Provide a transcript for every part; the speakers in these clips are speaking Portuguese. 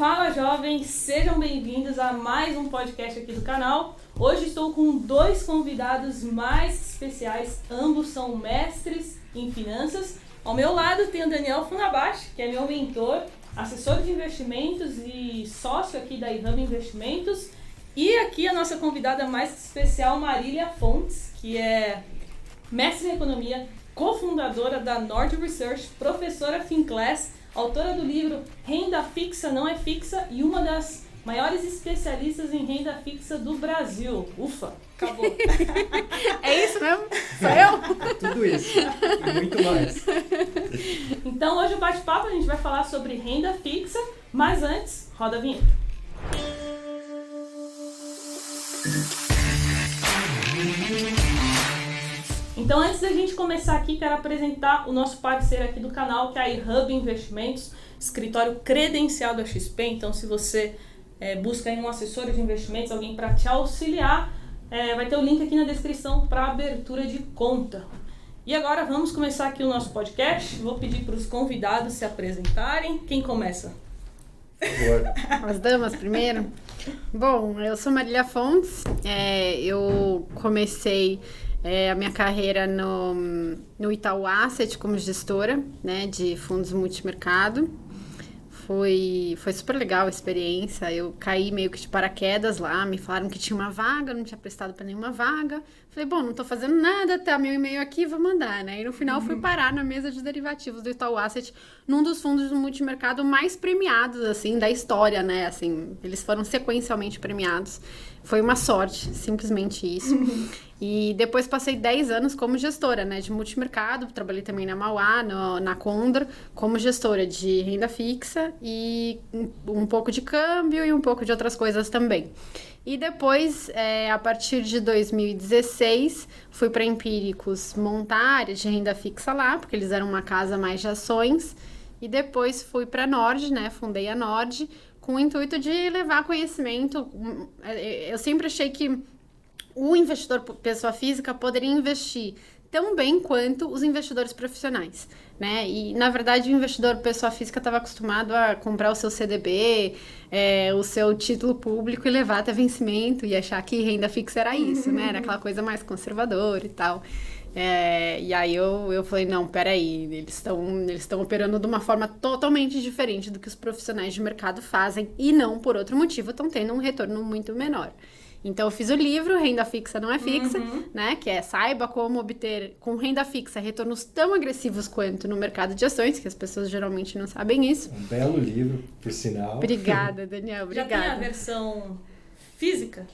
Fala jovens, sejam bem-vindos a mais um podcast aqui do canal. Hoje estou com dois convidados mais especiais, ambos são mestres em finanças. Ao meu lado tem o Daniel Funabashi, que é meu mentor, assessor de investimentos e sócio aqui da IRAM Investimentos. E aqui a nossa convidada mais especial, Marília Fontes, que é mestre em economia, cofundadora da Nord Research, professora FinClass, autora do livro Renda Fixa Não é Fixa e uma das maiores especialistas em renda fixa do Brasil. Ufa, acabou. é isso mesmo? Sou eu? Tudo isso e muito mais. Então hoje o bate-papo a gente vai falar sobre renda fixa, mas antes, roda a vinheta. Então, antes da gente começar aqui, quero apresentar o nosso parceiro aqui do canal, que é a iHub Investimentos, escritório credencial da XP. Então, se você é, busca um assessor de investimentos, alguém para te auxiliar, é, vai ter o link aqui na descrição para abertura de conta. E agora vamos começar aqui o nosso podcast. Vou pedir para os convidados se apresentarem. Quem começa? Por favor. As damas primeiro. Bom, eu sou Marília Fontes. É, eu comecei é, a minha carreira no, no Itaú Asset como gestora né, de fundos multimercado. Foi, foi super legal a experiência. Eu caí meio que de paraquedas lá, me falaram que tinha uma vaga, não tinha prestado para nenhuma vaga. Falei, bom, não estou fazendo nada, tá meu e-mail aqui, vou mandar, né? E no final uhum. fui parar na mesa de derivativos do Itaú Asset, num dos fundos do multimercado mais premiados, assim, da história, né? Assim, eles foram sequencialmente premiados. Foi uma sorte, simplesmente isso. E depois passei 10 anos como gestora, né, de multimercado, trabalhei também na Mauá, no, na Condor, como gestora de renda fixa e um, um, pouco de câmbio e um pouco de outras coisas também. E depois, é, a partir de 2016, fui para Empíricos montar áreas de renda fixa lá, porque eles eram uma casa mais de ações. E depois fui para a Nord, né, fundei a Nord, com o intuito de levar conhecimento. Eu sempre achei que o investidor pessoa física poderia investir tão bem quanto os investidores profissionais, né? E na verdade o investidor pessoa física estava acostumado a comprar o seu CDB, é, o seu título público e levar até vencimento e achar que renda fixa era isso, né? Era aquela coisa mais conservadora e tal. É, e aí eu, eu falei, não, peraí, eles estão eles estão operando de uma forma totalmente diferente do que os profissionais de mercado fazem e não por outro motivo estão tendo um retorno muito menor. Então eu fiz o livro Renda Fixa Não é Fixa, uhum. né? Que é saiba como obter com renda fixa retornos tão agressivos quanto no mercado de ações, que as pessoas geralmente não sabem isso. Um belo livro, por sinal. Obrigada, Daniel. Obrigada. Já tem a versão física?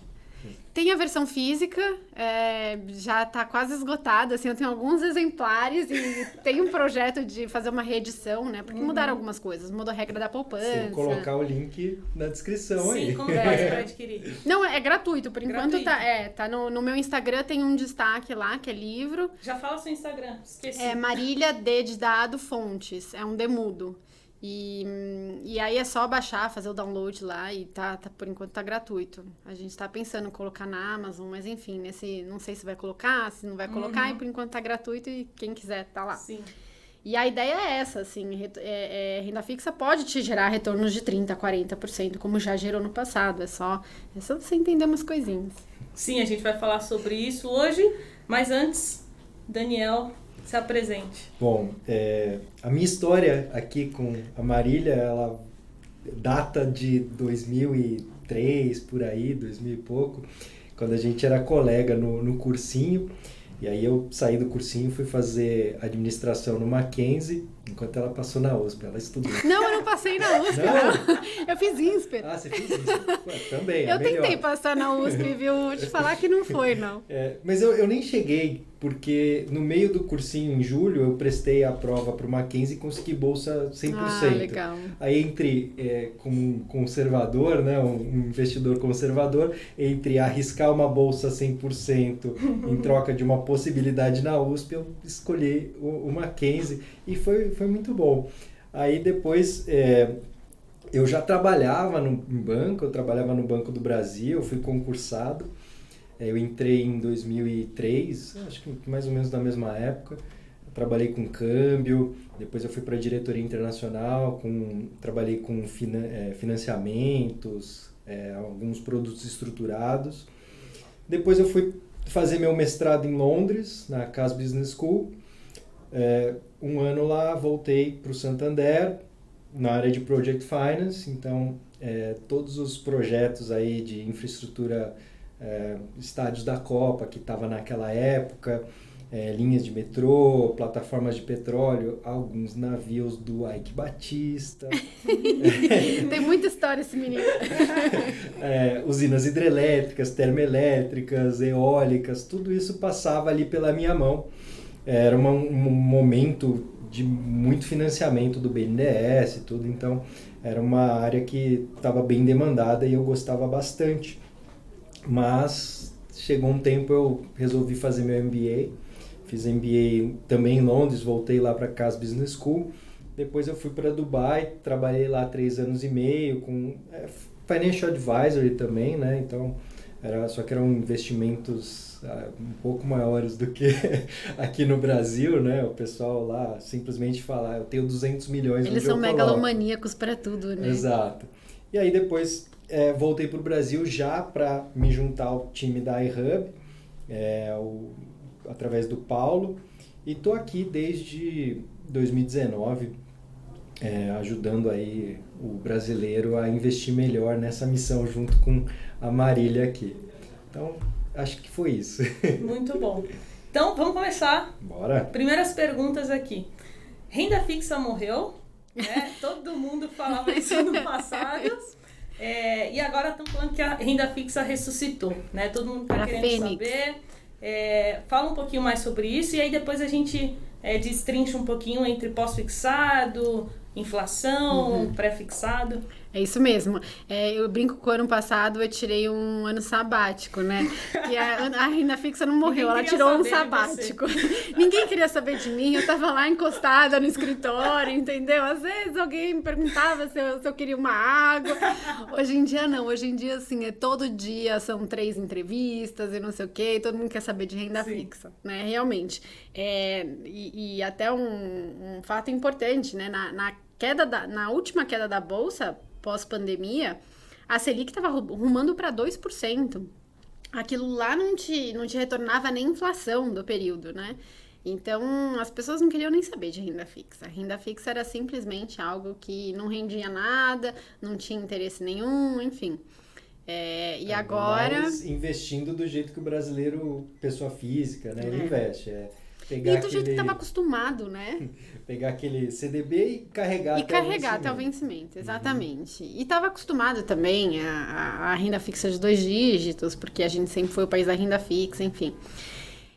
Tem a versão física, é, já está quase esgotada, assim, eu tenho alguns exemplares e tem um projeto de fazer uma reedição, né? Porque uhum. mudaram algumas coisas, mudou a regra da poupança. Sim, colocar o link na descrição Sim, aí. Sim, como faz para adquirir? Não, é gratuito, por enquanto tá, é, tá no, no meu Instagram tem um destaque lá, que é livro. Já fala seu Instagram, esqueci. É Marília D de Dado Fontes, é um demudo. E, e aí é só baixar, fazer o download lá e tá, tá por enquanto tá gratuito. A gente tá pensando em colocar na Amazon, mas enfim, nesse, não sei se vai colocar, se não vai colocar, uhum. e por enquanto tá gratuito e quem quiser tá lá. Sim. E a ideia é essa, assim, é, é, renda fixa pode te gerar retornos de 30%, 40%, como já gerou no passado. É só, é só você entender umas coisinhas. Sim, a gente vai falar sobre isso hoje, mas antes, Daniel, se apresente. Bom, é, a minha história aqui com a Marília, ela data de 2003, por aí, 2000 e pouco, quando a gente era colega no, no cursinho. E aí eu saí do cursinho, fui fazer administração no Mackenzie, enquanto ela passou na USP. Ela estudou. Não, eu não passei na USP, não. Eu fiz INSPER. Ah, você fez INSPER? Ué, também, é Eu tentei passar na USP, viu? Vou te falar que não foi, não. É, mas eu, eu nem cheguei porque no meio do cursinho, em julho, eu prestei a prova para o Mackenzie e consegui bolsa 100%. Ah, legal. Aí, entre, é, como um conservador, né, um investidor conservador, entre arriscar uma bolsa 100% em troca de uma possibilidade na USP, eu escolhi o, o Mackenzie e foi, foi muito bom. Aí, depois, é, eu já trabalhava no banco, eu trabalhava no Banco do Brasil, eu fui concursado, é, eu entrei em 2003, acho que mais ou menos na mesma época. trabalhei com câmbio, depois eu fui para a diretoria internacional, com, trabalhei com é, financiamentos, é, alguns produtos estruturados. Depois eu fui fazer meu mestrado em Londres, na Cas Business School. É, um ano lá, voltei para o Santander, na área de Project Finance, então é, todos os projetos aí de infraestrutura, é, estádios da Copa que estava naquela época, é, linhas de metrô, plataformas de petróleo, alguns navios do Ike Batista. Tem muita história esse menino. é, usinas hidrelétricas, termoelétricas, eólicas, tudo isso passava ali pela minha mão. Era uma, um momento de muito financiamento do BNDES e tudo, então era uma área que estava bem demandada e eu gostava bastante. Mas chegou um tempo eu resolvi fazer meu MBA Fiz MBA também em Londres, voltei lá para Cas Business School. Depois eu fui para Dubai, trabalhei lá três anos e meio com é, financial advisory também, né? Então era só que eram investimentos uh, um pouco maiores do que aqui no Brasil, né? O pessoal lá simplesmente fala, ah, eu tenho 200 milhões. Eles são megalomaníacos para tudo, né? Exato. E aí depois é, voltei para o Brasil já para me juntar ao time da iHub. É, o através do Paulo e tô aqui desde 2019 é, ajudando aí o brasileiro a investir melhor nessa missão junto com a Marília aqui. Então acho que foi isso. Muito bom. Então vamos começar. Bora. Primeiras perguntas aqui. Renda fixa morreu, né? Todo mundo falava isso no passado. É, e agora estão falando que a renda fixa ressuscitou, né? Todo mundo está querendo Fênix. saber é, fala um pouquinho mais sobre isso e aí depois a gente é, destrincha um pouquinho entre pós-fixado, inflação, uhum. pré-fixado. É isso mesmo. É, eu brinco que o ano passado eu tirei um ano sabático, né? E a, a renda fixa não morreu, ela tirou um sabático. Ninguém queria saber de mim, eu tava lá encostada no escritório, entendeu? Às vezes alguém me perguntava se eu, se eu queria uma água. Hoje em dia não, hoje em dia assim, é todo dia são três entrevistas e não sei o quê, todo mundo quer saber de renda Sim. fixa, né? Realmente. É, e, e até um, um fato importante, né? Na, na queda da, na última queda da bolsa, pós-pandemia, a Selic estava rumando para 2%. Aquilo lá não te, não te retornava nem inflação do período, né? Então, as pessoas não queriam nem saber de renda fixa. A renda fixa era simplesmente algo que não rendia nada, não tinha interesse nenhum, enfim. É, e é, agora. Mas investindo do jeito que o brasileiro, pessoa física, né, ele é. investe. É Pegar e do aquele... jeito que estava acostumado, né? Pegar aquele CDB e carregar e até carregar o até o vencimento, exatamente. Uhum. E estava acostumado também a, a, a, renda fixa de dois dígitos, porque a gente sempre foi o país da renda fixa, enfim.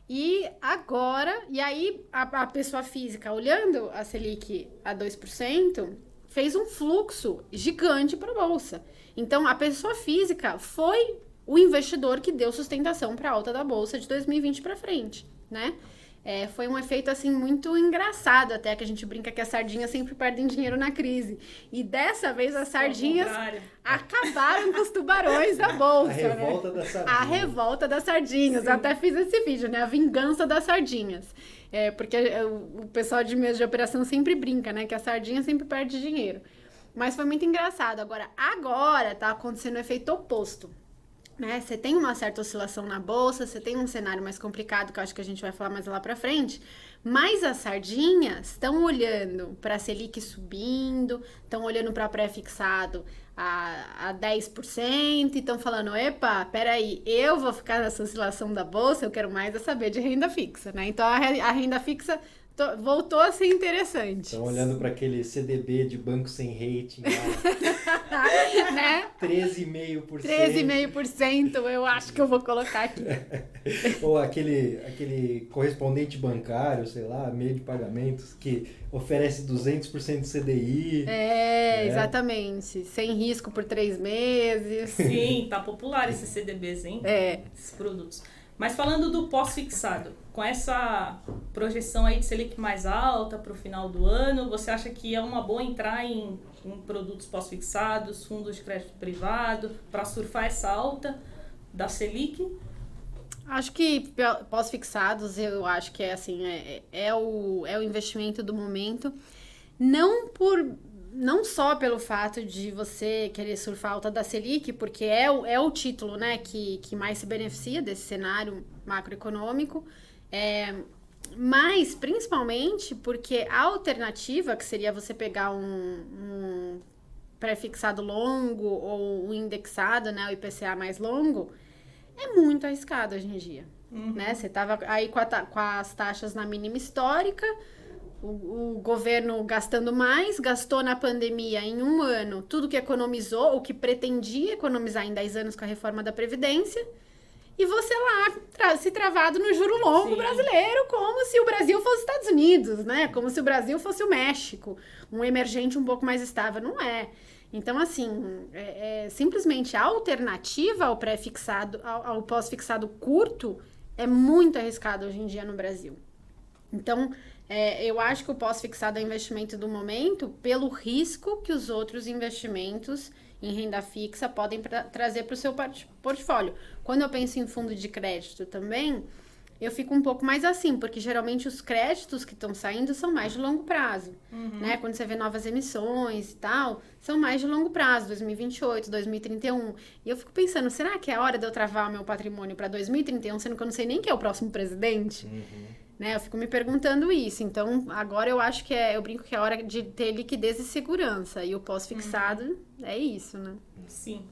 E agora, e aí a, a pessoa física olhando a Selic a 2%, fez um fluxo gigante para a bolsa. Então a pessoa física foi o investidor que deu sustentação para a alta da bolsa de 2020 para frente, né? É, foi um efeito assim muito engraçado até que a gente brinca que as sardinhas sempre perdem dinheiro na crise. E dessa vez as sardinhas acabaram com os tubarões da bolsa a né? revolta né? das sardinhas. a revolta das sardinhas. Sim. até fiz esse vídeo né? A vingança das sardinhas. É porque o pessoal de mesa de operação sempre brinca né? Que a sardinha sempre perde dinheiro. Mas foi muito engraçado. Agora agora tá acontecendo o efeito oposto né? Você tem uma certa oscilação na bolsa, você tem um cenário mais complicado, que eu acho que a gente vai falar mais lá para frente, mas as sardinhas estão olhando para a Selic subindo, estão olhando para pré-fixado a, a 10% e estão falando, epa, peraí, eu vou ficar nessa oscilação da bolsa, eu quero mais é saber de renda fixa, né? Então a, a renda fixa voltou a ser interessante. Estão olhando para aquele CDB de banco sem rating lá. né? 13,5%. 13,5% eu acho que eu vou colocar aqui. Ou aquele, aquele correspondente bancário, sei lá, meio de pagamentos, que oferece 200% de CDI. É, né? exatamente. Sem risco por três meses. Sim, tá popular esses CDBs, hein? É. Esses produtos. Mas falando do pós-fixado, com essa projeção aí de Selic mais alta para o final do ano, você acha que é uma boa entrar em, em produtos pós-fixados, fundos de crédito privado, para surfar essa alta da Selic? Acho que pós-fixados, eu acho que é assim, é, é, o, é o investimento do momento. Não por não só pelo fato de você querer surfar alta da Selic, porque é o, é o título né, que, que mais se beneficia desse cenário macroeconômico, é, mas principalmente porque a alternativa, que seria você pegar um, um pré-fixado longo ou um indexado, né, o IPCA mais longo, é muito arriscado hoje em dia. Uhum. Né? Você estava aí com, a, com as taxas na mínima histórica, o, o, governo gastando mais, gastou na pandemia em um ano tudo que economizou, ou que pretendia economizar em 10 anos com a reforma da Previdência, e você lá tra se travado no juro longo Sim. brasileiro, como se o Brasil fosse os Estados Unidos, né? Como se o Brasil fosse o México, um emergente um pouco mais estável. Não é. Então, assim, é, é simplesmente a alternativa ao pré-fixado, ao, ao pós-fixado curto, é muito arriscado hoje em dia no Brasil. Então, é, eu acho que o pós-fixado é investimento do momento pelo risco que os outros investimentos em renda fixa podem pra, trazer para o seu portfólio. Quando eu penso em fundo de crédito também, eu fico um pouco mais assim, porque geralmente os créditos que estão saindo são mais de longo prazo, uhum. né? Quando você vê novas emissões e tal, são mais de longo prazo, 2028, 2031. E eu fico pensando, será que é a hora de eu travar o meu patrimônio para 2031, sendo que eu não sei nem quem é o próximo presidente? Uhum. Né? Eu fico me perguntando isso. Então, agora eu acho que é, eu brinco que é hora de ter liquidez e segurança. E o pós-fixado uhum. é isso, né? Sim.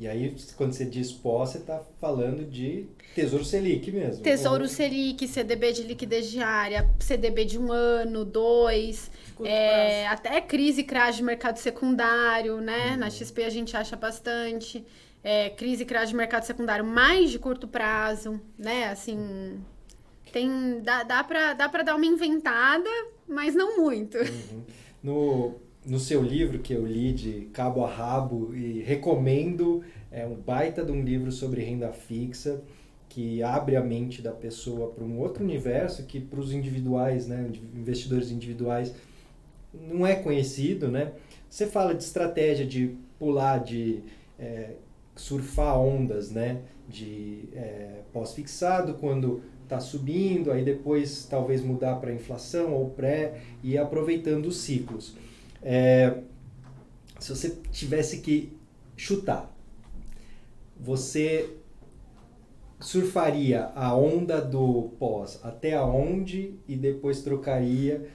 E aí, quando você diz pós, você está falando de Tesouro Selic mesmo. Tesouro Ou... Selic, CDB de liquidez diária, CDB de um ano, dois, é, até crise e crash de mercado secundário, né? Uhum. Na XP a gente acha bastante. É, crise e crash de mercado secundário mais de curto prazo, né? Assim, tem, dá, dá, pra, dá pra dar uma inventada, mas não muito. Uhum. No, no seu livro, que eu li de cabo a rabo e recomendo, é um baita de um livro sobre renda fixa que abre a mente da pessoa para um outro universo que para os individuais, né, investidores individuais, não é conhecido, né? Você fala de estratégia de pular, de é, surfar ondas, né? De é, pós-fixado, quando está subindo, aí depois talvez mudar para inflação ou pré e aproveitando os ciclos. É, se você tivesse que chutar, você surfaria a onda do pós até aonde e depois trocaria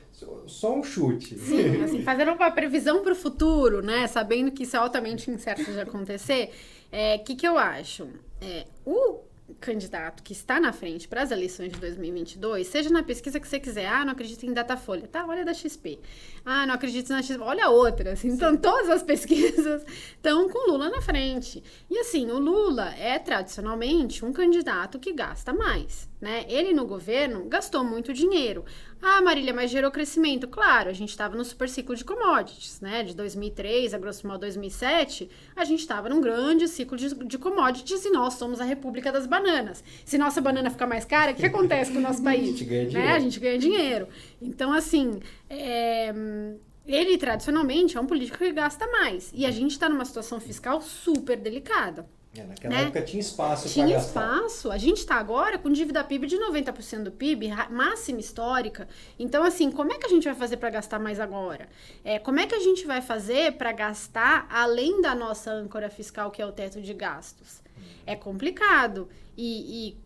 só um chute. Sim, assim, fazendo uma previsão para o futuro, né? Sabendo que isso é altamente incerto de acontecer, o é, que, que eu acho? É, o candidato que está na frente para as eleições de 2022, seja na pesquisa que você quiser, ah, não acredito em Datafolha, tá, olha da XP. Ah, não acredito na XP, olha outras. Então, todas as pesquisas estão com Lula na frente. E assim, o Lula é tradicionalmente um candidato que gasta mais, né? Ele no governo gastou muito dinheiro. Ah, Marília, mas gerou crescimento. Claro, a gente estava no super ciclo de commodities, né? De 2003 a grosso modo 2007, a gente estava num grande ciclo de, de, commodities e nós somos a República das Bananas. Se nossa banana ficar mais cara, o que acontece com o nosso país? a gente ganha dinheiro. Né? A gente ganha dinheiro. Então, assim, é, ele tradicionalmente é um político que gasta mais. E a gente está numa situação fiscal super delicada. É, naquela né? época tinha espaço Tinha espaço. A gente está agora com dívida PIB de 90% do PIB, máxima histórica. Então, assim, como é que a gente vai fazer para gastar mais agora? É, como é que a gente vai fazer para gastar além da nossa âncora fiscal, que é o teto de gastos? É complicado. E, e,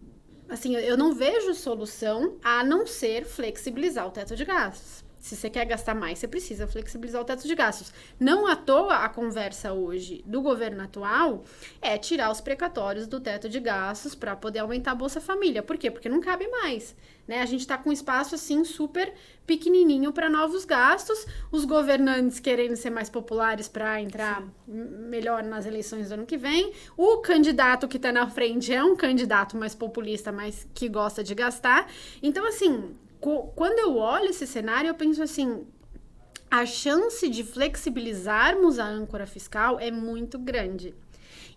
assim, eu não vejo solução a não ser flexibilizar o teto de gastos. Se você quer gastar mais, você precisa flexibilizar o teto de gastos. Não à toa a conversa hoje do governo atual é tirar os precatórios do teto de gastos para poder aumentar a Bolsa Família. Por quê? Porque não cabe mais. Né? A gente está com um espaço assim super pequenininho para novos gastos. Os governantes querendo ser mais populares para entrar melhor nas eleições do ano que vem. O candidato que está na frente é um candidato mais populista, mas que gosta de gastar. Então, assim, quando eu olho esse cenário, eu penso assim: a chance de flexibilizarmos a âncora fiscal é muito grande.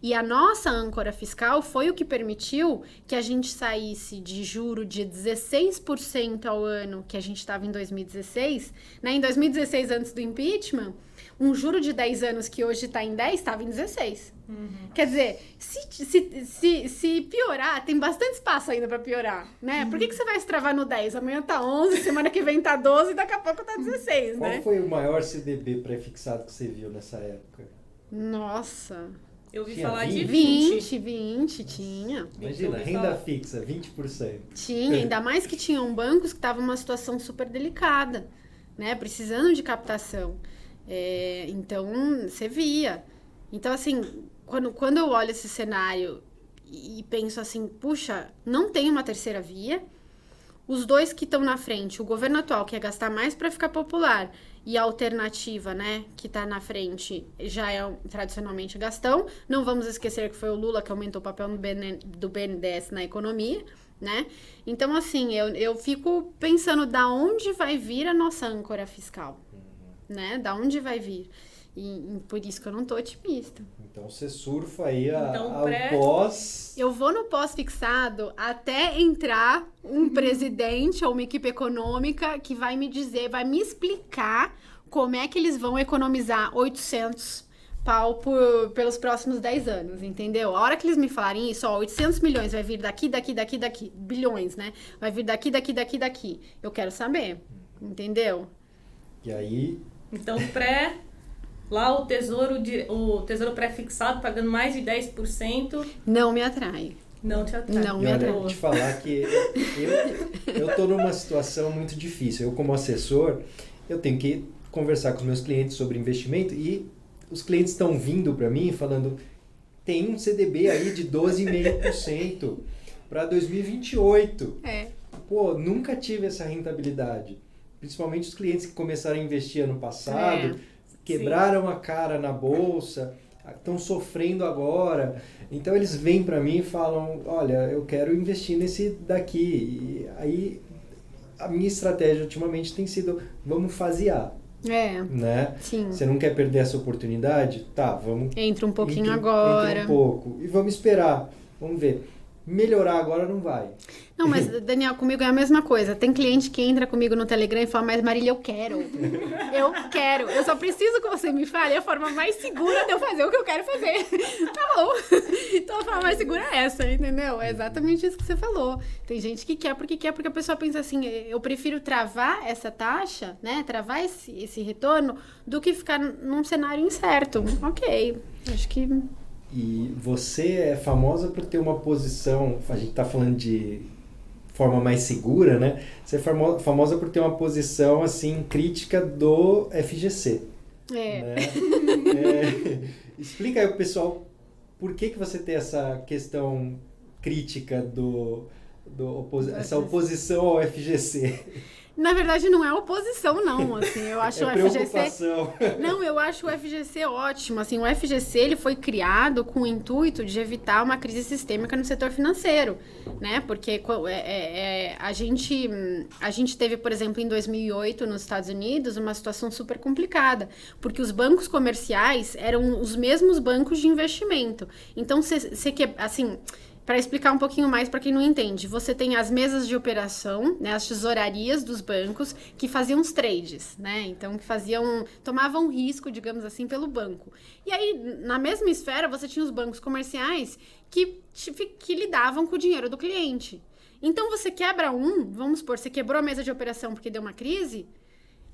E a nossa âncora fiscal foi o que permitiu que a gente saísse de juro de 16% ao ano que a gente estava em 2016. Né? Em 2016, antes do impeachment, um juro de 10 anos que hoje está em 10 estava em 16. Uhum. Quer dizer, se, se, se, se, piorar, tem bastante espaço ainda para piorar, né? Uhum. Por que, que você vai se travar no 10? Amanhã tá 11, semana que vem tá 12 e daqui a pouco tá 16, Qual né? Qual foi o maior CDB pré-fixado que você viu nessa época? Nossa... Eu ouvi falar 20? de 20. 20, 20 tinha. Imagina, renda fixa, 20%. Tinha, ainda mais que tinham bancos que estavam numa situação super delicada, né? Precisando de captação. É, então, você via. Então, assim, quando, quando eu olho esse cenário e penso assim, puxa, não tem uma terceira via. Os dois que estão na frente, o governo atual quer gastar mais para ficar popular e a alternativa, né, que está na frente já é tradicionalmente gastão. Não vamos esquecer que foi o Lula que aumentou o papel do BNDES na economia, né? Então, assim, eu, eu fico pensando da onde vai vir a nossa âncora fiscal, uhum. né? Da onde vai vir. E, e, por isso que eu não tô otimista. Então você surfa aí a, então, ao pré... pós. Eu vou no pós-fixado até entrar um uhum. presidente ou uma equipe econômica que vai me dizer, vai me explicar como é que eles vão economizar 800 pau por, pelos próximos 10 anos, entendeu? A hora que eles me falarem isso, ó, 800 milhões vai vir daqui, daqui, daqui, daqui, bilhões, né? Vai vir daqui, daqui, daqui, daqui. Eu quero saber, entendeu? E aí... Então, pré Lá o tesouro, de, o tesouro pré-fixado pagando mais de 10%. Não me atrai. Não te atrai. Não me atrai. Vou te falar que eu, eu tô numa situação muito difícil. Eu, como assessor, eu tenho que conversar com os meus clientes sobre investimento e os clientes estão vindo para mim falando tem um CDB aí de 12,5% para 2028. É. Pô, nunca tive essa rentabilidade. Principalmente os clientes que começaram a investir ano passado. É quebraram Sim. a cara na bolsa, estão sofrendo agora. Então eles vêm para mim e falam: Olha, eu quero investir nesse daqui. E aí a minha estratégia ultimamente tem sido: vamos fasear. É. Né? Sim. Você não quer perder essa oportunidade? Tá, vamos. Entra um pouquinho entra, agora. Entra um pouco. E vamos esperar. Vamos ver melhorar agora não vai. Não, mas Daniel, comigo é a mesma coisa. Tem cliente que entra comigo no Telegram e fala, mas Marília, eu quero. Eu quero. Eu só preciso que você me fale a forma mais segura de eu fazer o que eu quero fazer. tá bom. Então a forma mais segura é essa, entendeu? É exatamente isso que você falou. Tem gente que quer porque quer, porque a pessoa pensa assim, eu prefiro travar essa taxa, né? Travar esse, esse retorno, do que ficar num cenário incerto. Ok. Acho que e você é famosa por ter uma posição, a gente está falando de forma mais segura, né? Você é famosa por ter uma posição assim crítica do FGC. É. Né? é. Explica aí pro pessoal por que, que você tem essa questão crítica do, do essa oposição ao FGC. Na verdade, não é oposição, não. Assim, eu acho é o FGC. Não, eu acho o FGC ótimo. Assim, o FGC ele foi criado com o intuito de evitar uma crise sistêmica no setor financeiro, né? Porque é, é, é, a gente a gente teve, por exemplo, em 2008 nos Estados Unidos uma situação super complicada, porque os bancos comerciais eram os mesmos bancos de investimento. Então, você que assim para explicar um pouquinho mais para quem não entende, você tem as mesas de operação, né, as tesourarias dos bancos que faziam os trades, né? Então que faziam, tomavam risco, digamos assim, pelo banco. E aí na mesma esfera você tinha os bancos comerciais que que lidavam com o dinheiro do cliente. Então você quebra um, vamos supor, você quebrou a mesa de operação porque deu uma crise,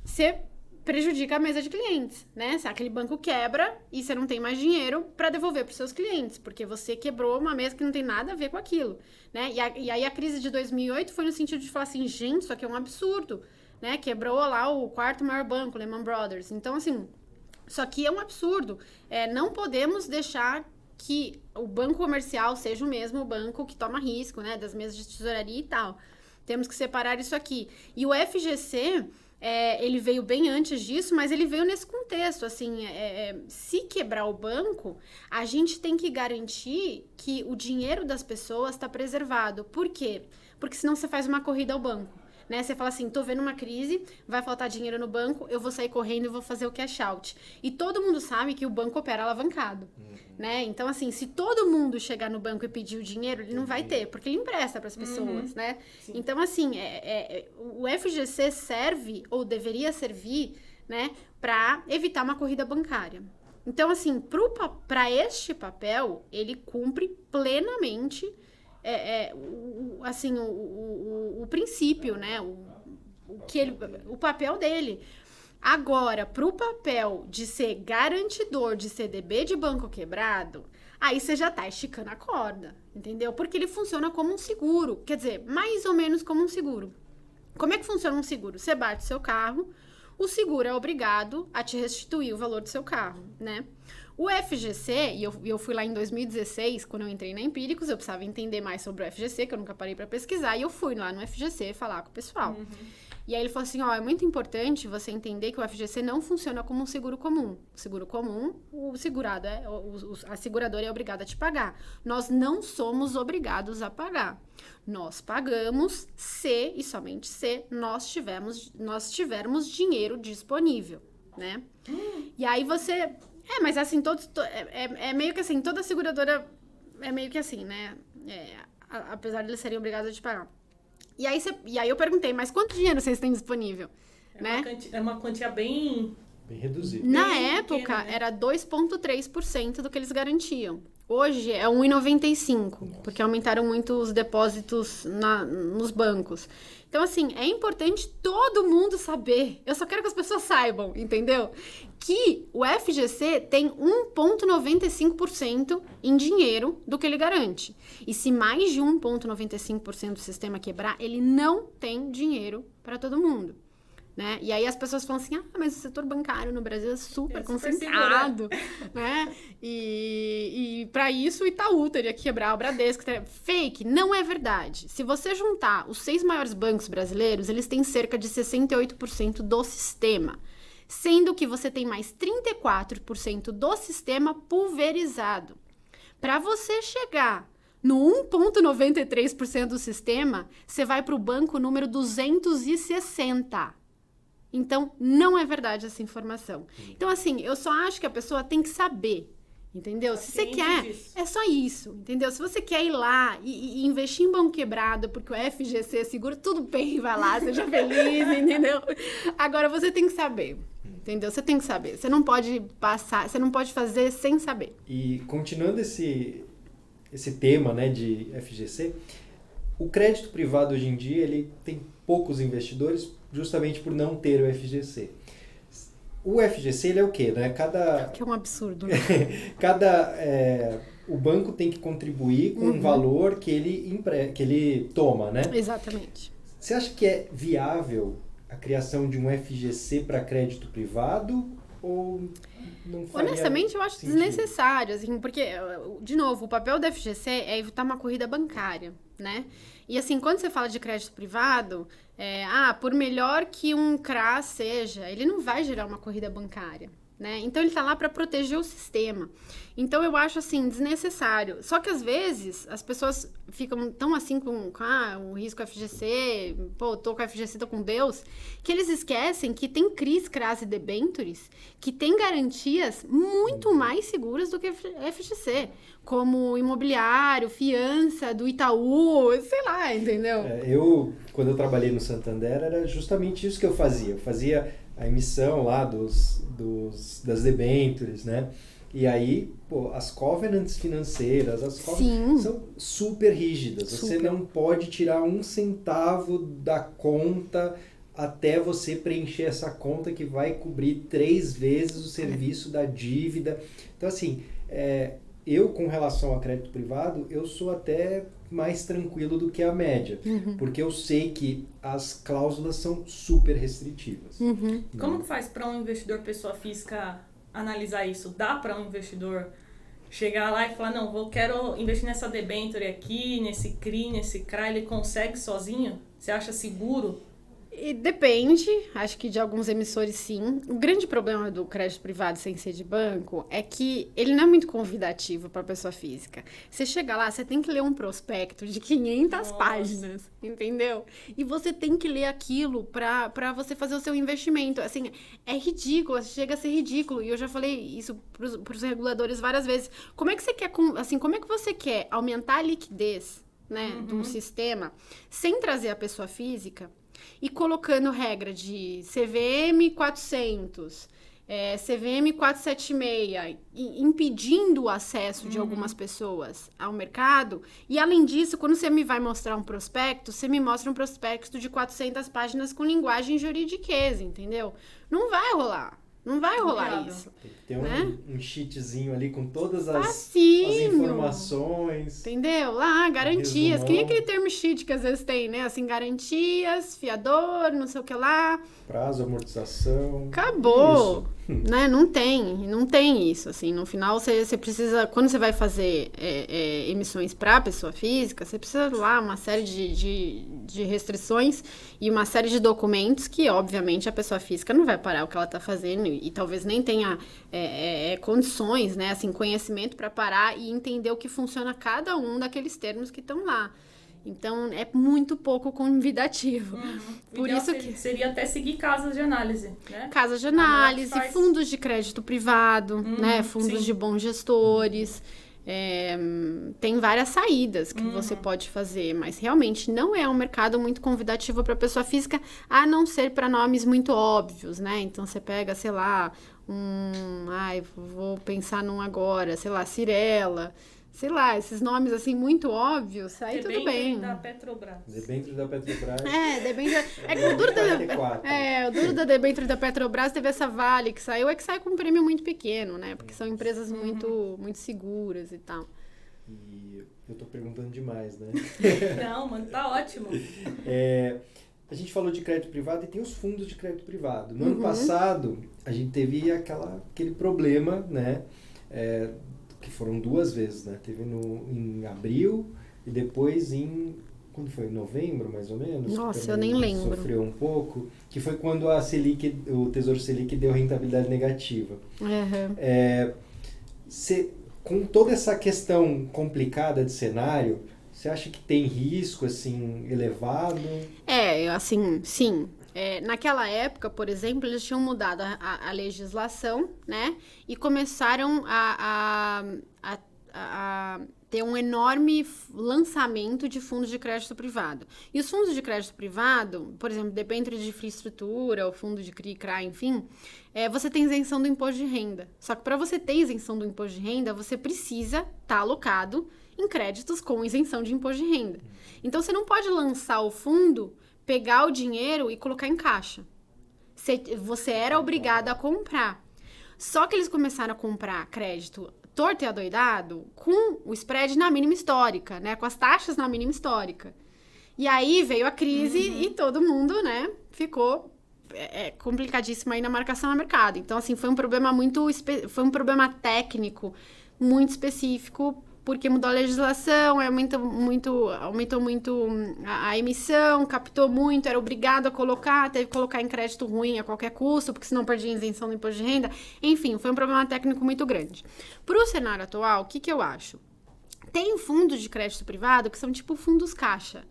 você prejudica a mesa de clientes, né? Se aquele banco quebra e você não tem mais dinheiro para devolver para os seus clientes, porque você quebrou uma mesa que não tem nada a ver com aquilo, né? E, a, e, aí a crise de 2008 foi no sentido de falar assim, gente, isso aqui é um absurdo, né? Quebrou lá o quarto maior banco, Lehman Brothers. Então, assim, isso aqui é um absurdo. É, não podemos deixar que o banco comercial seja o mesmo banco que toma risco, né? Das mesas de tesouraria e tal. Temos que separar isso aqui. E o FGC é, ele veio bem antes disso, mas ele veio nesse contexto. Assim, é, é, se quebrar o banco, a gente tem que garantir que o dinheiro das pessoas está preservado. Por quê? Porque senão você faz uma corrida ao banco. Né? Você fala assim, tô vendo uma crise, vai faltar dinheiro no banco, eu vou sair correndo e vou fazer o cash out. E todo mundo sabe que o banco opera alavancado, uhum. né? Então, assim, se todo mundo chegar no banco e pedir o dinheiro, ele não vai ter, porque ele empresta para as pessoas, uhum. né? Sim. Então, assim, é, é, é o FGC serve, ou deveria servir, né, para evitar uma corrida bancária. Então, assim, para este papel, ele cumpre plenamente é, é, o, assim, o, o, o, princípio, né? O, o, que ele, o papel dele. Agora, para o papel de ser garantidor de CDB de banco quebrado, aí você já está esticando a corda, entendeu? Porque ele funciona como um seguro, quer dizer, mais ou menos como um seguro. Como é que funciona um seguro? Você bate seu carro, o seguro é obrigado a te restituir o valor do seu carro, né? O FGC, e eu, eu fui lá em 2016, quando eu entrei na Empíricos, eu precisava entender mais sobre o FGC, que eu nunca parei para pesquisar, e eu fui lá no FGC falar com o pessoal. Uhum. E aí ele falou assim: ó, é muito importante você entender que o FGC não funciona como um seguro comum. O seguro comum, o segurado é, o, a seguradora é obrigada a te pagar. Nós não somos obrigados a pagar. Nós pagamos se e somente se nós tivermos, nós tivermos dinheiro disponível, né? Hum. E aí você. É, mas assim, todos. É, é, é, meio que assim, toda seguradora é meio que assim, né? É, a, apesar de eles serem obrigados a te pagar. E aí, e aí eu perguntei, mas quanto dinheiro vocês têm disponível? É né? Uma é uma quantia bem... Bem reduzida. Na bem época, pequena, né? era 2,3% do que eles garantiam. Hoje é 1,95, porque aumentaram muito os depósitos na, nos bancos. Então, assim, é importante todo mundo saber. Eu só quero que as pessoas saibam, entendeu? Que o FGC tem 1,95% em dinheiro do que ele garante. E se mais de 1,95% do sistema quebrar, ele não tem dinheiro para todo mundo né? E aí as pessoas falam assim, ah, mas o setor bancário no Brasil é super é concentrado, super né? E, e para isso o Itaú teria que quebrar o Bradesco. Teria... Fake, não é verdade. Se você juntar os seis maiores bancos brasileiros, eles têm cerca de 68% do sistema. Sendo que você tem mais 34% do sistema pulverizado. Para você chegar no 1,93% do sistema, você vai para o banco número 260. Então, não é verdade essa informação. Então, assim, eu só acho que a pessoa tem que saber. Entendeu? Se você quer, disso. é só isso, entendeu? Se você quer ir lá e, e, investir em banco quebrado, porque o FGC é seguro, tudo bem, vai lá, seja feliz, entendeu? Agora você tem que saber, entendeu? Você tem que saber. Você não pode passar, você não pode fazer sem saber. E continuando esse, esse tema, né, de FGC, o crédito privado hoje em dia, ele tem poucos investidores justamente por não ter o FGC. O FGC ele é o quê? Né? Cada, que é um absurdo. cada é, o banco tem que contribuir com uhum. um valor que ele, empre, que ele toma, né? Exatamente. Você acha que é viável a criação de um FGC para crédito privado ou não Honestamente, eu acho sentido? desnecessário, assim, porque, de novo, o papel do FGC é evitar uma corrida bancária, né? E assim, quando você fala de crédito privado, é, ah, por melhor que um CRA seja, ele não vai gerar uma corrida bancária. Né? Então ele está lá para proteger o sistema. Então eu acho assim desnecessário. Só que às vezes as pessoas ficam tão assim com ah, o risco FGC, pô, tô com FGC, tô com Deus, que eles esquecem que tem CRIs, CRAS e debentures que tem garantias muito mais seguras do que FGC, como imobiliário, fiança do Itaú, sei lá, entendeu? É, eu quando eu trabalhei no Santander era justamente isso que eu fazia. Eu fazia a emissão lá dos, dos, das debentures, né? E aí, pô, as covenants financeiras, as covenants são super rígidas. Super. Você não pode tirar um centavo da conta até você preencher essa conta que vai cobrir três vezes o serviço da dívida. Então, assim, é, eu com relação a crédito privado, eu sou até mais tranquilo do que a média, uhum. porque eu sei que as cláusulas são super restritivas. Uhum. Como que faz para um investidor pessoa física analisar isso? Dá para um investidor chegar lá e falar, não, vou quero investir nessa debenture aqui, nesse CRI, nesse CRA, ele consegue sozinho? Você acha seguro? E depende, acho que de alguns emissores sim. O grande problema do crédito privado sem ser de banco é que ele não é muito convidativo para pessoa física. Você chega lá, você tem que ler um prospecto de 500 Nossa. páginas, entendeu? E você tem que ler aquilo para você fazer o seu investimento. Assim, é ridículo, chega a ser ridículo. E eu já falei isso para os reguladores várias vezes. Como é que você quer, assim, como é que você quer aumentar a liquidez, né, uhum. de um sistema sem trazer a pessoa física? E colocando regra de CVM 400, é, CVM 476, impedindo o acesso uhum. de algumas pessoas ao mercado. E além disso, quando você me vai mostrar um prospecto, você me mostra um prospecto de 400 páginas com linguagem juridiquesa, entendeu? Não vai rolar. Não vai rolar isso. Tem que ter né? um, um sheetzinho ali com todas as, as, informações. Entendeu? Lá, garantias. Que nem aquele termo sheet que às vezes tem, né? Assim, garantias, fiador, não sei o que lá. Prazo, amortização. Acabou. Isso. né? Não tem, não tem isso, assim. No final, você, você precisa, quando você vai fazer é, é, emissões para pessoa física, você precisa lá uma série de, de, de, restrições e uma série de documentos que, obviamente, a pessoa física não vai parar o que ela está fazendo e, e, talvez nem tenha é, é, é condições, né? Assim, conhecimento para parar e entender o que funciona cada um daqueles termos que estão lá. Então é muito pouco convidativo. Uhum. Por isso que seria até seguir casas de análise, né? Casas de análise, faz... fundos de crédito privado, uhum, né? Fundos sim. de bons gestores. É, tem várias saídas que uhum. você pode fazer, mas realmente não é um mercado muito convidativo para pessoa física, a não ser para nomes muito óbvios, né? Então você pega, sei lá, um, ai, vou pensar num agora, sei lá, Cirela sei lá, esses nomes assim muito óbvios, aí tudo bem. da Petrobras. Debênture da Petrobras. É, debênture. É que o duro da, é, o duro da debênture da Petrobras teve essa Vale que saiu, é que sai com um prêmio muito pequeno, né? Porque são empresas uhum. muito, muito seguras e tal. E eu tô perguntando demais, né? Não, mano, tá ótimo. É, a gente falou de crédito privado e tem os fundos de crédito privado. No uhum. ano passado, a gente teve aquela, aquele problema, né? É, que foram duas vezes, né? Teve no, em abril e depois em quando foi? Novembro, mais ou menos? Nossa, eu nem lembro. Sofreu um pouco, que foi quando a Selic, o Tesouro Selic deu rentabilidade negativa. Uhum. É, cê, com toda essa questão complicada de cenário, você acha que tem risco, assim, elevado? É, assim, sim. É, naquela época, por exemplo, eles tinham mudado a, a, a legislação, né? E começaram a, a, ter um enorme lançamento de fundos de crédito privado. E os fundos de crédito privado, por exemplo, depende de infraestrutura, o fundo de CRI, CRA, enfim, é, você tem isenção do imposto de renda. Só que para você ter isenção do imposto de renda, você precisa estar tá alocado em créditos com isenção de imposto de renda. Então, você não pode lançar o fundo pegar o dinheiro e colocar em caixa. Você era obrigado a comprar. Só que eles começaram a comprar crédito torto e adoidado com o spread na mínima histórica, né? Com as taxas na mínima histórica. E aí veio a crise uhum. e todo mundo, né, ficou é, é, complicadíssimo aí na marcação no mercado. Então, assim, foi um problema muito... Foi um problema técnico muito específico porque mudou a legislação, aumentou muito, aumentou muito a, a, emissão, captou muito, era obrigado a colocar, teve que colocar em crédito ruim a qualquer custo, porque senão perdia isenção do imposto de renda. Enfim, foi um problema técnico muito grande. Para o cenário atual, o que, que eu acho? Tem fundos de crédito privado que são tipo fundos caixa,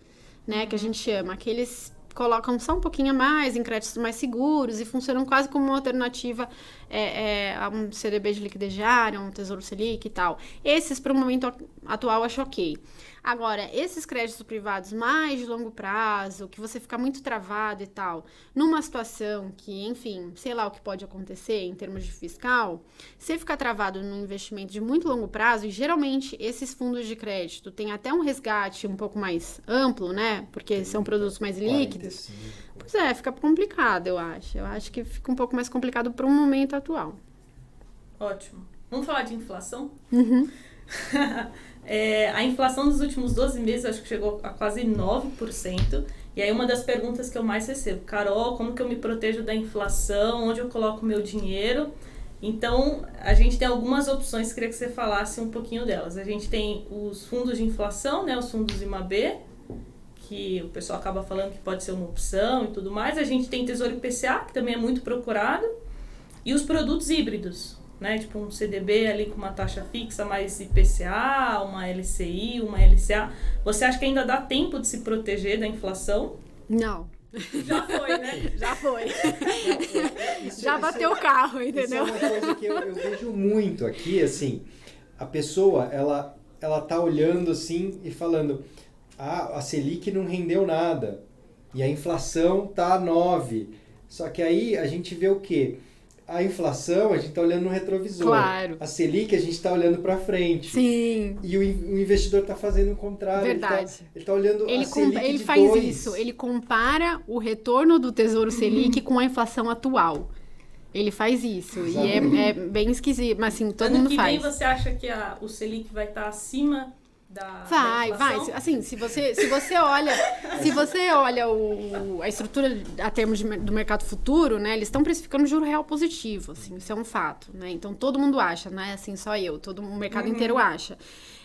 né? Que a gente chama, aqueles colocam só um pouquinho a mais em créditos mais seguros e funcionam quase como uma alternativa é, é, um CDB de liquidez diária, um Tesouro Selic e tal. Esses, para o momento atual, acho ok. Agora, esses créditos privados mais de longo prazo, que você fica muito travado e tal, numa situação que, enfim, sei lá o que pode acontecer em termos de fiscal, você ficar travado num investimento de muito longo prazo, e geralmente esses fundos de crédito têm até um resgate um pouco mais amplo, né? Porque são produtos mais líquidos. Pois é, fica complicado, eu acho. Eu acho que fica um pouco mais complicado para o momento atual. Ótimo. Vamos falar de inflação? Uhum. É, a inflação dos últimos 12 meses acho que chegou a quase 9%. E aí uma das perguntas que eu mais recebo, Carol, como que eu me protejo da inflação? Onde eu coloco meu dinheiro? Então, a gente tem algumas opções, queria que você falasse um pouquinho delas. A gente tem os fundos de inflação, né, os fundos IMAB, que o pessoal acaba falando que pode ser uma opção e tudo mais. A gente tem Tesouro IPCA, que também é muito procurado, e os produtos híbridos, né? Tipo um CDB ali com uma taxa fixa mais IPCA, uma LCI, uma LCA. Você acha que ainda dá tempo de se proteger da inflação? Não. Já foi, né? Já foi. Isso- Já bateu o carro, Isso é entendeu? uma coisa que eu, eu vejo muito aqui, assim, a pessoa, ela, ela tá olhando assim e falando, ah, a Selic não rendeu nada, e a inflação tá 9. Só que aí a gente vê o quê? A inflação, a gente tá olhando no retrovisor. Claro. A Selic, a gente tá olhando para frente. Sim. E o, o investidor tá fazendo o contrário. Ele Verdade. tá, ele tá olhando Ele, a Selic ele faz dois. isso, ele compara o retorno do Tesouro Selic com a inflação atual. Ele faz isso. E é, é bem esquisito, mas assim, todo ano mundo que faz. vem você acha que a, o Selic vai estar acima da Vai, da vai. Assim, se você, se você olha, se você olha o, a estrutura a termos de do mercado futuro, né? Eles estão precificando juro real positivo, assim, isso é um fato, né? Então todo mundo acha, não é assim só eu, todo o mercado inteiro acha.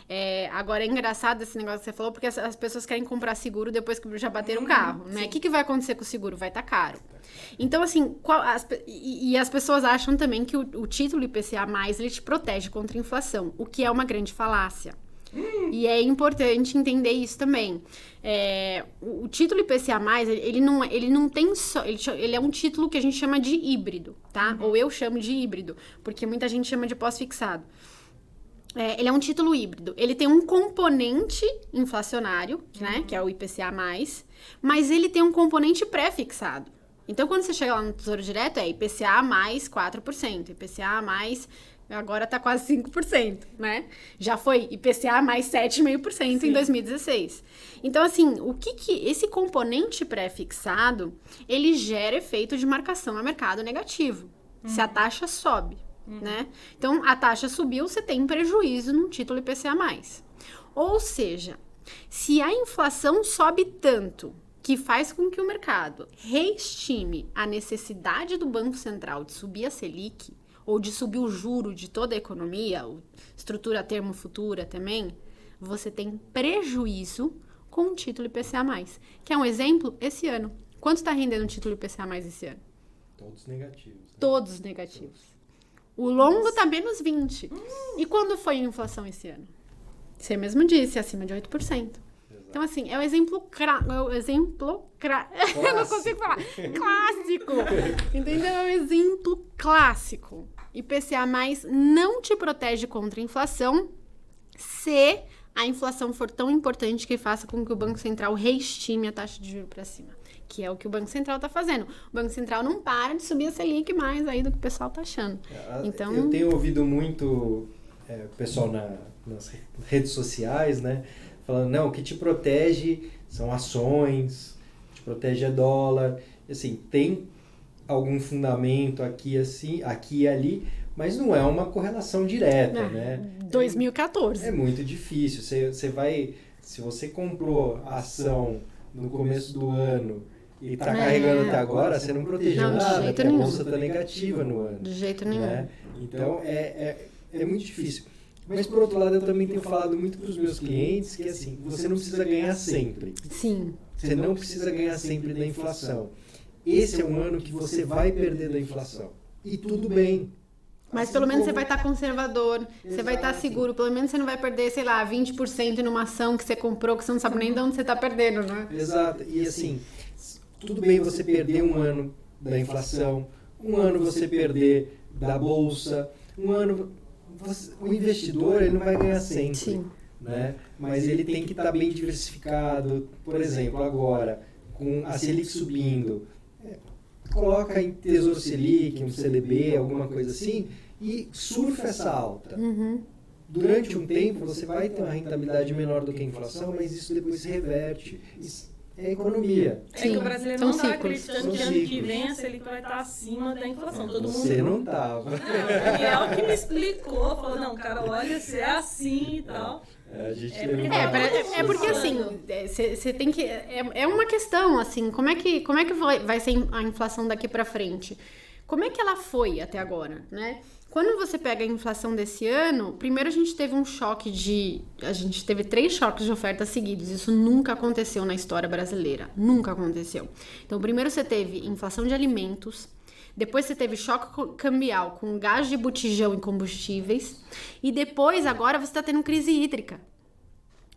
É, agora é engraçado esse negócio que você falou, porque as, as pessoas querem comprar seguro depois que já bateram o carro, né? O que, que vai acontecer com o seguro? Vai estar caro. Então, assim, qual- as e, e as pessoas acham também que o, o título IPCA+, ele te protege contra a inflação, o que é uma grande falácia. E é importante entender isso também. É, o, o título IPCA+, ele, não, ele não tem só... Ele, ele é um título que a gente chama de híbrido, tá? Ou eu chamo de híbrido, porque muita gente chama de pós-fixado. É, ele é um título híbrido. Ele tem um componente inflacionário, né? Que é o IPCA+, mas ele tem um componente pré-fixado. Então, quando você chega lá no Tesouro Direto, é IPCA mais 4%, IPCA mais... Agora tá quase 5%, né? Já foi IPCA mais 7,5% em 2016. Então, assim, o que que... Esse componente pré-fixado, ele gera efeito de marcação a mercado negativo. Se a taxa sobe, né? Então, a taxa subiu, você tem prejuízo no título IPCA+. Ou seja, se a inflação sobe tanto que faz com que o mercado reestime a necessidade do Banco Central de subir a Selic ou de subir o juro de toda a economia, estrutura termo futura também, você tem prejuízo com o título IPCA+. Que é um exemplo esse ano. Quanto está rendendo o título IPCA+, esse ano? Todos negativos. né? Todos negativos. O longo tá menos 20. E quando foi a inflação esse ano? Você mesmo disse, acima de 8%. Então, assim, é o exemplo. Cra... É o exemplo. Cra... Eu não consigo falar. Clássico! Entendeu? É o exemplo clássico. IPCA não te protege contra a inflação se a inflação for tão importante que faça com que o Banco Central reestime a taxa de juros para cima. Que é o que o Banco Central está fazendo. O Banco Central não para de subir a Selic mais aí do que o pessoal tá achando. A- Então- Eu tenho ouvido muito é, pessoal na- nas re- redes sociais, né? Falando, não, o que te protege são ações, te protege é dólar. Assim, tem algum fundamento aqui, assim, aqui e ali, mas não é uma correlação direta, É, né? 2014. É muito difícil. Você, você vai. Se você comprou a ação no começo do ano e está É. carregando até agora, você não protegeu Não, nada, porque a bolsa está negativa no ano. De jeito nenhum. né? Então é, é, é muito difícil. Mas por outro lado, eu também tenho falado muito para os meus clientes que assim, você não precisa ganhar sempre. Sim. Você não precisa ganhar sempre da inflação. Esse é um ano que você vai perder da inflação. E tudo bem. Mas Assim pelo menos você como- vai estar conservador, você vai estar Exato. seguro, pelo menos você não vai perder, sei lá, 20% numa ação que você comprou, que você não sabe nem de onde você tá perdendo, né? Exato. E assim, tudo bem você perder um ano da inflação, um ano você perder da bolsa, um ano. Você- o investidor ele não vai ganhar sempre. Sim. Né? Mas ele tem que estar bem diversificado. Por exemplo, agora, com a Selic subindo, é, coloca em Tesouro Selic, um CDB, alguma coisa assim, e surfa essa alta. Uhum. Durante um tempo você vai ter uma rentabilidade menor do que a inflação, mas isso depois se reverte. Isso é economia. É que o brasileiro são não tá ciclos. acreditando que ano que vem a Selic vai estar acima da inflação. Todo Você mundo. não estava. O Daniel que me explicou, falou, não, cara, olha, se é assim e tal. A gente É É, é- é porque Funciona. assim, você tem que. É, é uma questão, assim, como é que, como é que vai, vai ser a inflação daqui pra frente? como é que ela foi até agora, né? Quando você pega a inflação desse ano, primeiro a gente teve um choque de. A gente teve três choques de oferta seguidos. Isso nunca aconteceu na história brasileira. Nunca aconteceu. Então, primeiro você teve inflação de alimentos. Depois você teve choque cambial com gás de botijão e combustíveis. E depois, agora, você está tendo crise hídrica.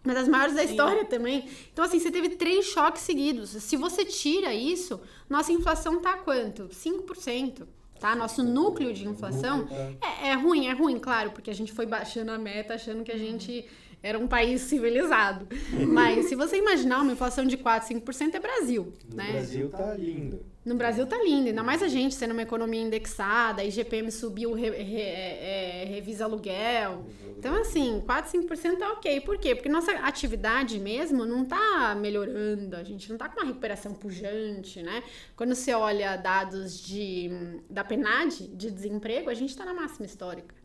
Uma das maiores da Sim. história também. Então, assim, você teve três choques seguidos. Se você tira isso, nossa inflação tá quanto? 5%. Tá? Nosso núcleo de inflação é, é ruim, é ruim, claro, porque a gente foi baixando a meta achando que a gente era um país civilizado. Mas se você imaginar uma inflação de 4, 5% é Brasil, No né? Brasil tá lindo. No Brasil tá lindo, ainda mais a gente sendo uma economia indexada, a IGPM subiu, re, re- é, revisa aluguel. Então, assim, 4, 5% tá ok. Por quê? Porque nossa atividade mesmo não tá melhorando, a gente não tá com uma recuperação pujante, né? Quando você olha dados de, da PNAD, de desemprego, a gente tá na máxima histórica.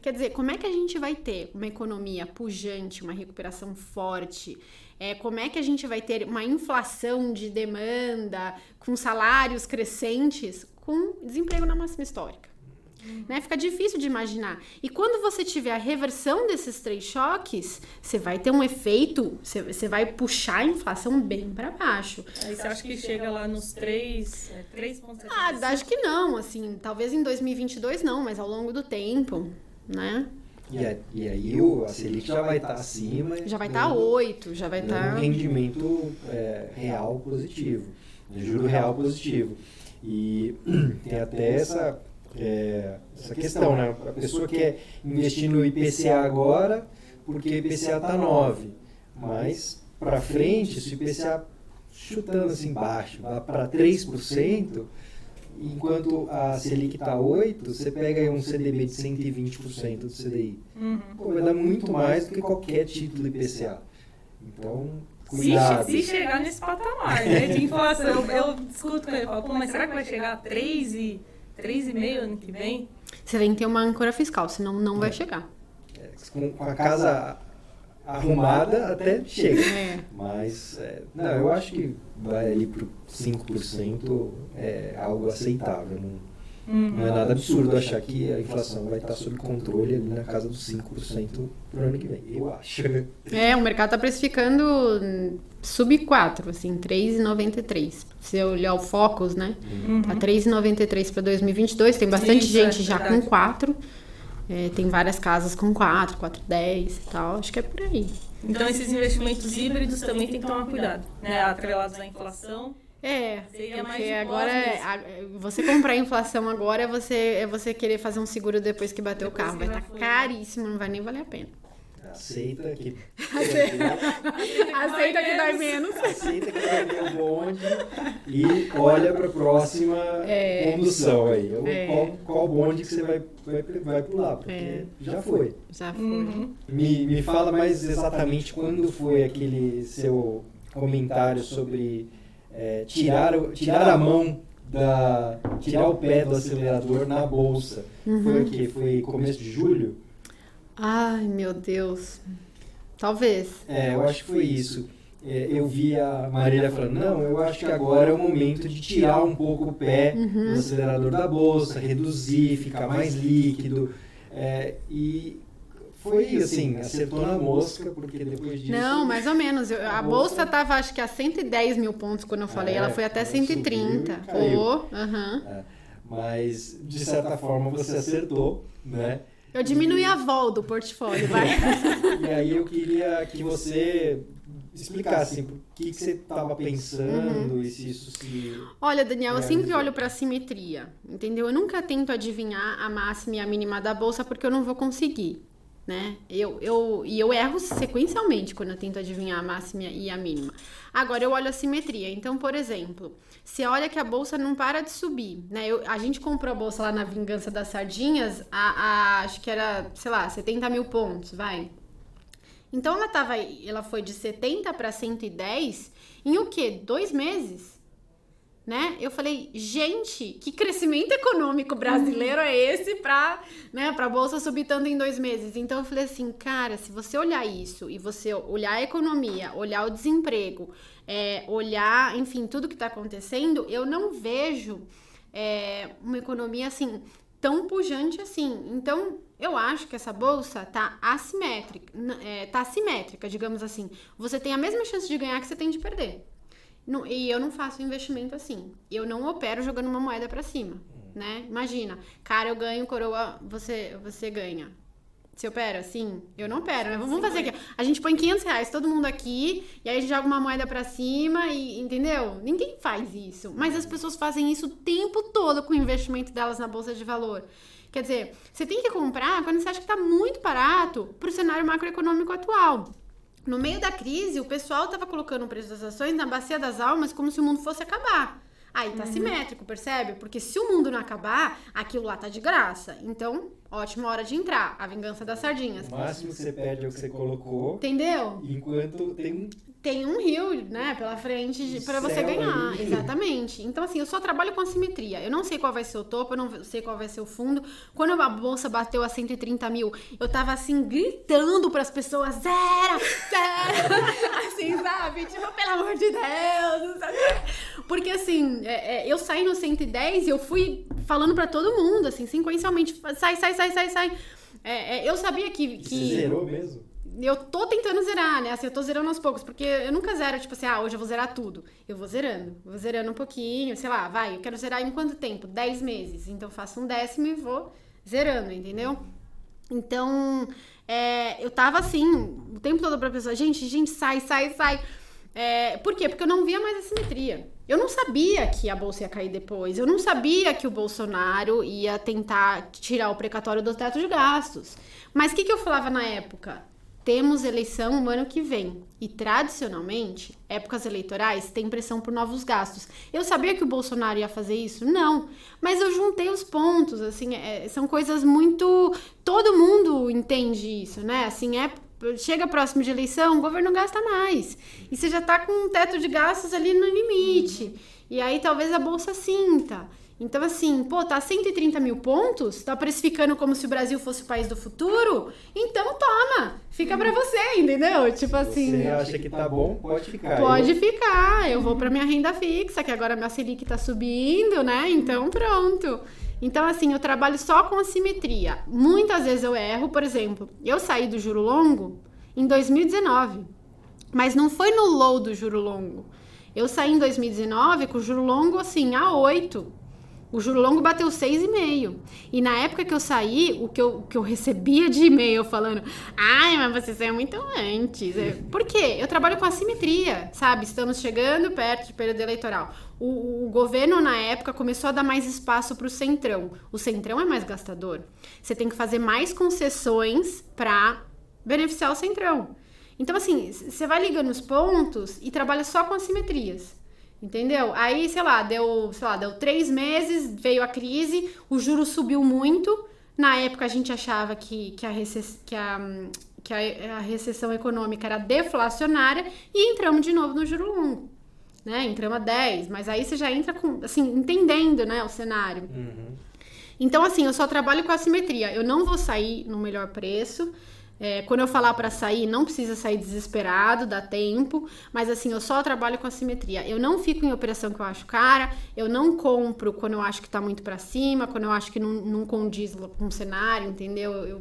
Quer dizer, como é que a gente vai ter uma economia pujante, uma recuperação forte? É, como é que a gente vai ter uma inflação de demanda com salários crescentes com desemprego na máxima histórica? Né? Fica difícil de imaginar. E quando você tiver a reversão desses três choques, você vai ter um efeito, você, você vai puxar a inflação bem para baixo. Aí você acha que chega lá nos 3, é, 3,75? Ah, acho que não, assim, talvez em 2022 não, mas ao longo do tempo, né? E, a- e aí o, a Selic já vai estar acima. Já vai estar tá dando- 8, já vai estar. um rendimento é, real positivo, de juro real positivo. E tem até essa, é, essa questão, né? A pessoa quer investir no IPCA agora porque o IPCA está 9, mas para frente, se o IPCA chutando assim baixo, para 3%, enquanto a Selic está 8, você pega aí um CDB de 120% do CDI. Uhum. Pô, vai dar muito mais do que qualquer título IPCA. Então, Se, cuidado. se chegar nesse patamar, né, de inflação, eu, eu discuto com ele, falo, pô, mas será que vai chegar a 3 e 3,5 ano que vem? Você tem que ter uma âncora fiscal, senão não vai chegar. É, com a casa arrumada até chega. É. Mas, é, não, eu acho que vai ali pro 5% é algo aceitável. Não, Uhum. não é nada absurdo achar que a inflação vai estar sob controle ali na casa dos 5% pro ano que vem. Eu acho. É, o mercado tá precificando sub 4, assim, 3,93. Se você olhar o Focus, né? Uhum. Tá 3,93 para 2022. Tem bastante Isso, é gente já verdade. com 4. É, tem várias casas com 4, 4,10 e tal. Acho que é por aí. Então esses investimentos híbridos também tem que tomar cuidado, né? Atrelados à inflação. É, Seria porque agora é, a- você comprar a inflação agora é você, é você querer fazer um seguro depois que bater o Depois carro. que Vai estar foi. caríssimo, não vai nem valer a pena. Aceita que. Aceita que dói menos. Aceita que vai ter o bonde e olha para a próxima É. condução aí. É. Qual, qual bonde que você vai, vai, vai pular, porque É. já foi. Já foi. Uhum. Me, me fala mais exatamente quando foi aquele seu comentário sobre é, tirar, tirar a mão da. tirar o pé do acelerador na bolsa. Uhum. Foi o quê? Foi começo de julho? Ai, meu Deus. Talvez. É, eu acho que foi isso. É, eu vi a Marília falando, não, eu acho que agora é o momento de tirar um pouco o pé Uhum. do acelerador da bolsa, reduzir, ficar mais líquido. É, e foi assim, acertou na mosca, porque depois disso. Não, mais ou menos. Eu- a A bolsa bolsa- tava acho que a 110 mil pontos quando eu falei. É, Ela foi até ela 130. subiu caiu. Pô, aham. É, mas, de certa forma, você acertou, né? Eu diminui a vol do portfólio, vai. E aí eu queria que você explicasse assim, o que, que você estava pensando Uhum. e se isso se. Olha, Daniel, eu sempre olho pra simetria, entendeu? Eu nunca tento adivinhar a máxima e a mínima da bolsa porque eu não vou conseguir, né? Eu, eu, e eu erro sequencialmente quando eu tento adivinhar a máxima e a mínima. Agora, eu olho a simetria. Então, por exemplo, se olha que a bolsa não para de subir, né? Eu- a gente comprou a bolsa lá na Vingança das Sardinhas, a, a- acho que era, sei lá, 70 mil pontos, vai. Então ela tava, ela foi de 70 para 110 em o quê? Dois meses? Né? Eu falei, gente, que crescimento econômico brasileiro é esse para né, a bolsa subir tanto em dois meses? Então eu falei assim, cara, se você olhar isso e você olhar a economia, olhar o desemprego, é, olhar, enfim, tudo que está acontecendo, eu não vejo é, uma economia assim tão pujante assim. Então, eu acho que essa bolsa tá assimétrica, é, tá assimétrica, digamos assim. Você tem a mesma chance de ganhar que você tem de perder. Não, e eu não faço investimento assim. Eu não opero jogando uma moeda para cima, né? Imagina, cara, eu ganho, coroa, você, você ganha. Você opera? Sim. Eu não opero, né? Vamos fazer aqui. A gente põe 500 reais, todo mundo aqui, e aí a gente joga uma moeda pra cima e, entendeu? Ninguém faz isso. Mas as pessoas fazem isso o tempo todo com o investimento delas na bolsa de valor. Quer dizer, você tem que comprar quando você acha que tá muito barato pro cenário macroeconômico atual. No meio da crise, o pessoal tava colocando o preço das ações na bacia das almas como se o mundo fosse acabar. Aí tá uhum. simétrico, percebe? Porque se o mundo não acabar, aquilo lá tá de graça. Então, ótima hora de entrar. A vingança das sardinhas. O máximo que você perde é o que você colocou. Entendeu? Enquanto tem um tem um rio, né, pela frente para você ganhar. Exatamente. Então, assim, eu só trabalho com assimetria. Eu não sei qual vai ser o topo, eu não sei qual vai ser o fundo. Quando a bolsa bateu a 130 mil, eu tava assim, gritando para as pessoas: zero, zero. assim, sabe? Tipo, pelo amor de Deus. Porque, assim, é, é, eu saí no 110 e eu fui falando para todo mundo, assim, sequencialmente: sai, sai, sai, sai, sai. É, é eu sabia que. que... Você zerou mesmo? eu tô tentando zerar, né? Assim, eu tô zerando aos poucos, porque eu nunca zero, tipo assim, ah, hoje eu vou zerar tudo. Eu vou zerando, vou zerando um pouquinho, sei lá, vai, eu quero zerar em quanto tempo? 10 meses. Então faço um décimo e vou zerando, entendeu? Então, é, eu tava assim, o tempo todo pra pessoa, gente, gente, sai, sai, sai. É, por quê? Porque eu não via mais a simetria. Eu não sabia que a bolsa ia cair depois. Eu não sabia que o Bolsonaro ia tentar tirar o precatório do teto de gastos. Mas o que, que eu falava na época? Temos eleição no ano que vem e, tradicionalmente, épocas eleitorais têm pressão por novos gastos. Eu sabia que o Bolsonaro ia fazer isso? Não, mas eu juntei os pontos, assim, é, são coisas muito... Todo mundo entende isso, né? Assim, é chega próximo de eleição, o governo gasta mais. E você já tá com um teto de gastos ali no limite. E aí talvez a bolsa sinta. Então, assim, pô, tá 130 mil pontos? Tá precificando como se o Brasil fosse o país do futuro? Então toma! Fica pra você, entendeu? Tipo assim. Você acha que tá bom? Pode ficar. Pode eu... ficar. Eu vou pra minha renda fixa, que agora minha Selic tá subindo, né? Então pronto. Então, assim, eu trabalho só com assimetria. Muitas vezes eu erro, por exemplo, eu saí do juro longo em 2019. Mas não foi no low do juro longo. Eu saí em 2019 com o juro longo assim a 8. O juro longo bateu 6,5. E na época que eu saí, o que eu, que eu recebia de e-mail falando: ai, mas você saiu muito antes. É, por quê? Eu trabalho com assimetria, sabe? Estamos chegando perto de período eleitoral. O, o governo, na época, começou a dar mais espaço para o centrão. O centrão é mais gastador. Você tem que fazer mais concessões para beneficiar o centrão. Então, assim, você vai ligando os pontos e trabalha só com assimetrias. Entendeu? Aí, sei lá, deu, sei lá, deu três meses, veio a crise, o juro subiu muito. Na época a gente achava que, que, a, recess, que, a, que a, a recessão econômica era deflacionária e entramos de novo no juro longo. Né? Entramos a 10, mas aí você já entra com, assim, entendendo, né, o cenário. Uhum. Então, assim, eu só trabalho com assimetria. Eu não vou sair no melhor preço. É, quando eu falar para sair, não precisa sair desesperado, dá tempo, mas assim, eu só trabalho com assimetria. Eu não fico em operação que eu acho cara, eu não compro quando eu acho que tá muito para cima, quando eu acho que não, não condiz com o cenário, entendeu? Eu,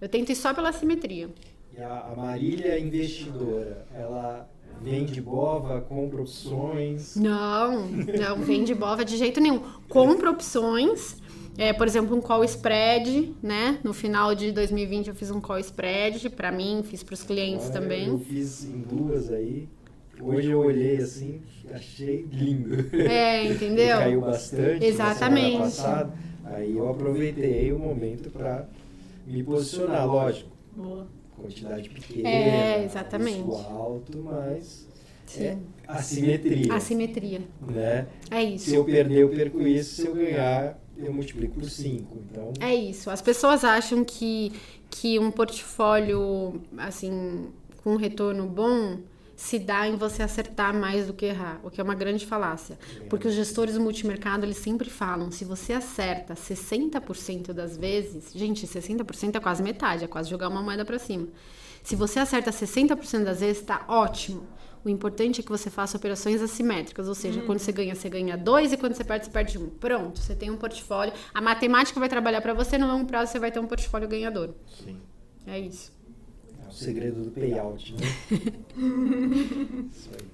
eu tento ir só pela assimetria. E a, Marília investidora, ela vende bova, compra opções? Não, não vende bova de jeito nenhum. Compra opções é, por exemplo, um call spread, né? No final de 2020 eu fiz um call spread para mim, fiz para os clientes também. Eu fiz em duas aí. Hoje eu olhei assim, achei lindo. É, entendeu? caiu bastante. Exatamente. Passada, aí eu aproveitei o momento para me posicionar, lógico. Boa. Quantidade pequena. É, exatamente. alto, mas Sim. é assimetria. Assimetria. Né? É isso. Se eu perder, eu perco isso. Se eu ganhar, eu multiplico por 5. Então... É isso. As pessoas acham que, que um portfólio, assim, com um retorno bom se dá em você acertar mais do que errar, o que é uma grande falácia. É. Porque os gestores do multimercado, eles sempre falam, se você acerta 60% das vezes, gente, 60% é quase metade, é quase jogar uma moeda para cima. Se você acerta 60% das vezes, tá ótimo. O importante é que você faça operações assimétricas, ou seja, quando você ganha, você ganha dois e quando você perde, você perde um. Pronto, você tem um portfólio. A matemática vai trabalhar para você, no longo prazo você vai ter um portfólio ganhador. Sim. É isso. É o segredo do payout, né? Isso aí.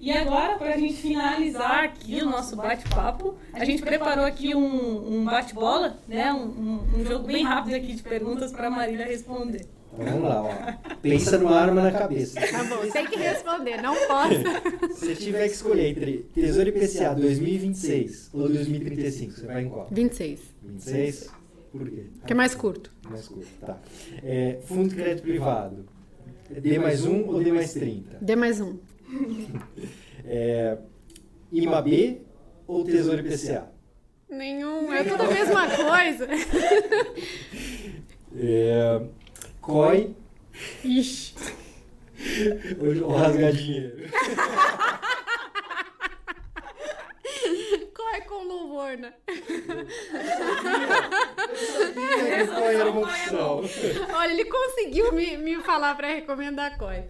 E agora, para a gente finalizar aqui o nosso bate-papo, a gente preparou aqui um, um bate-bola, né? Um, um- um jogo bem rápido aqui de perguntas para a Marília responder. Então, vamos lá, ó. Pensa numa arma na cabeça. Tá bom, tem que responder, não posso. Se você tiver que escolher entre Tesouro IPCA 2026 ou 2035, você vai em qual? 26, 26? Por quê? que é mais curto. Mais curto, tá. É, fundo de crédito privado. D mais 1 ou D mais 30? Dê mais um. É, IMAB ou Tesouro IPCA? Nenhum, é tudo a mesma coisa. É, COI Ixi. ou, ou rasgar dinheiro? Corre com louvor, né? COI era uma opção. Olha, ele conseguiu me, me falar pra recomendar COI.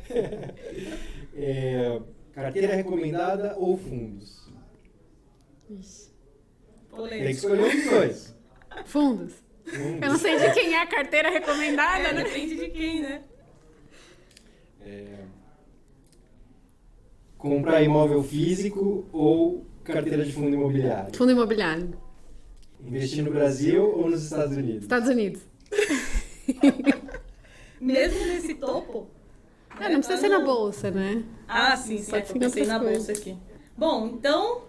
É, carteira recomendada ou fundos? Ixi. Tem que escolher um dos dois. Fundos. Eu não sei de quem é a carteira recomendada, É, né? depende de quem, né? É, comprar imóvel físico ou carteira de fundo imobiliário? Fundo imobiliário. Investir no Brasil ou nos Estados Unidos? Estados Unidos. Mesmo nesse topo. Ah, não precisa ser na bolsa, né? Ah, sim, sim. Pode é, ser na bolsa aqui. Bom, então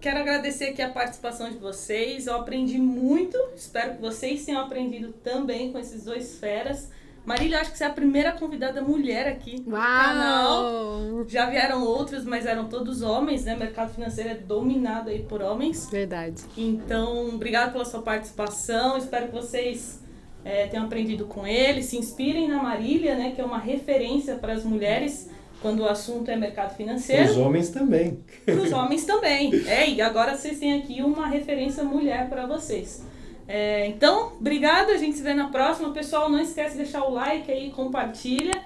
quero agradecer aqui a participação de vocês. Eu aprendi muito. Espero que vocês tenham aprendido também com esses dois feras. Marília, acho que você é a primeira convidada mulher aqui no canal. Uau! Já vieram outros, mas eram todos homens, né? O mercado financeiro é dominado aí por homens. Verdade. Então, obrigado pela sua participação. Espero que vocês é, tenham aprendido com ele. Se inspirem na Marília, né? Que é uma referência para as mulheres quando o assunto é mercado financeiro. Os homens também. Os homens também. É, e agora vocês têm aqui uma referência mulher para vocês. É, então, obrigado. A gente se vê na próxima. Pessoal, não esquece de deixar o like aí, compartilha.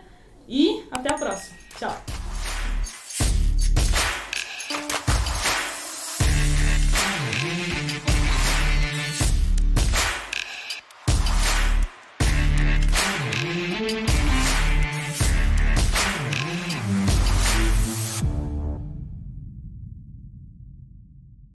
E até a próxima. Tchau.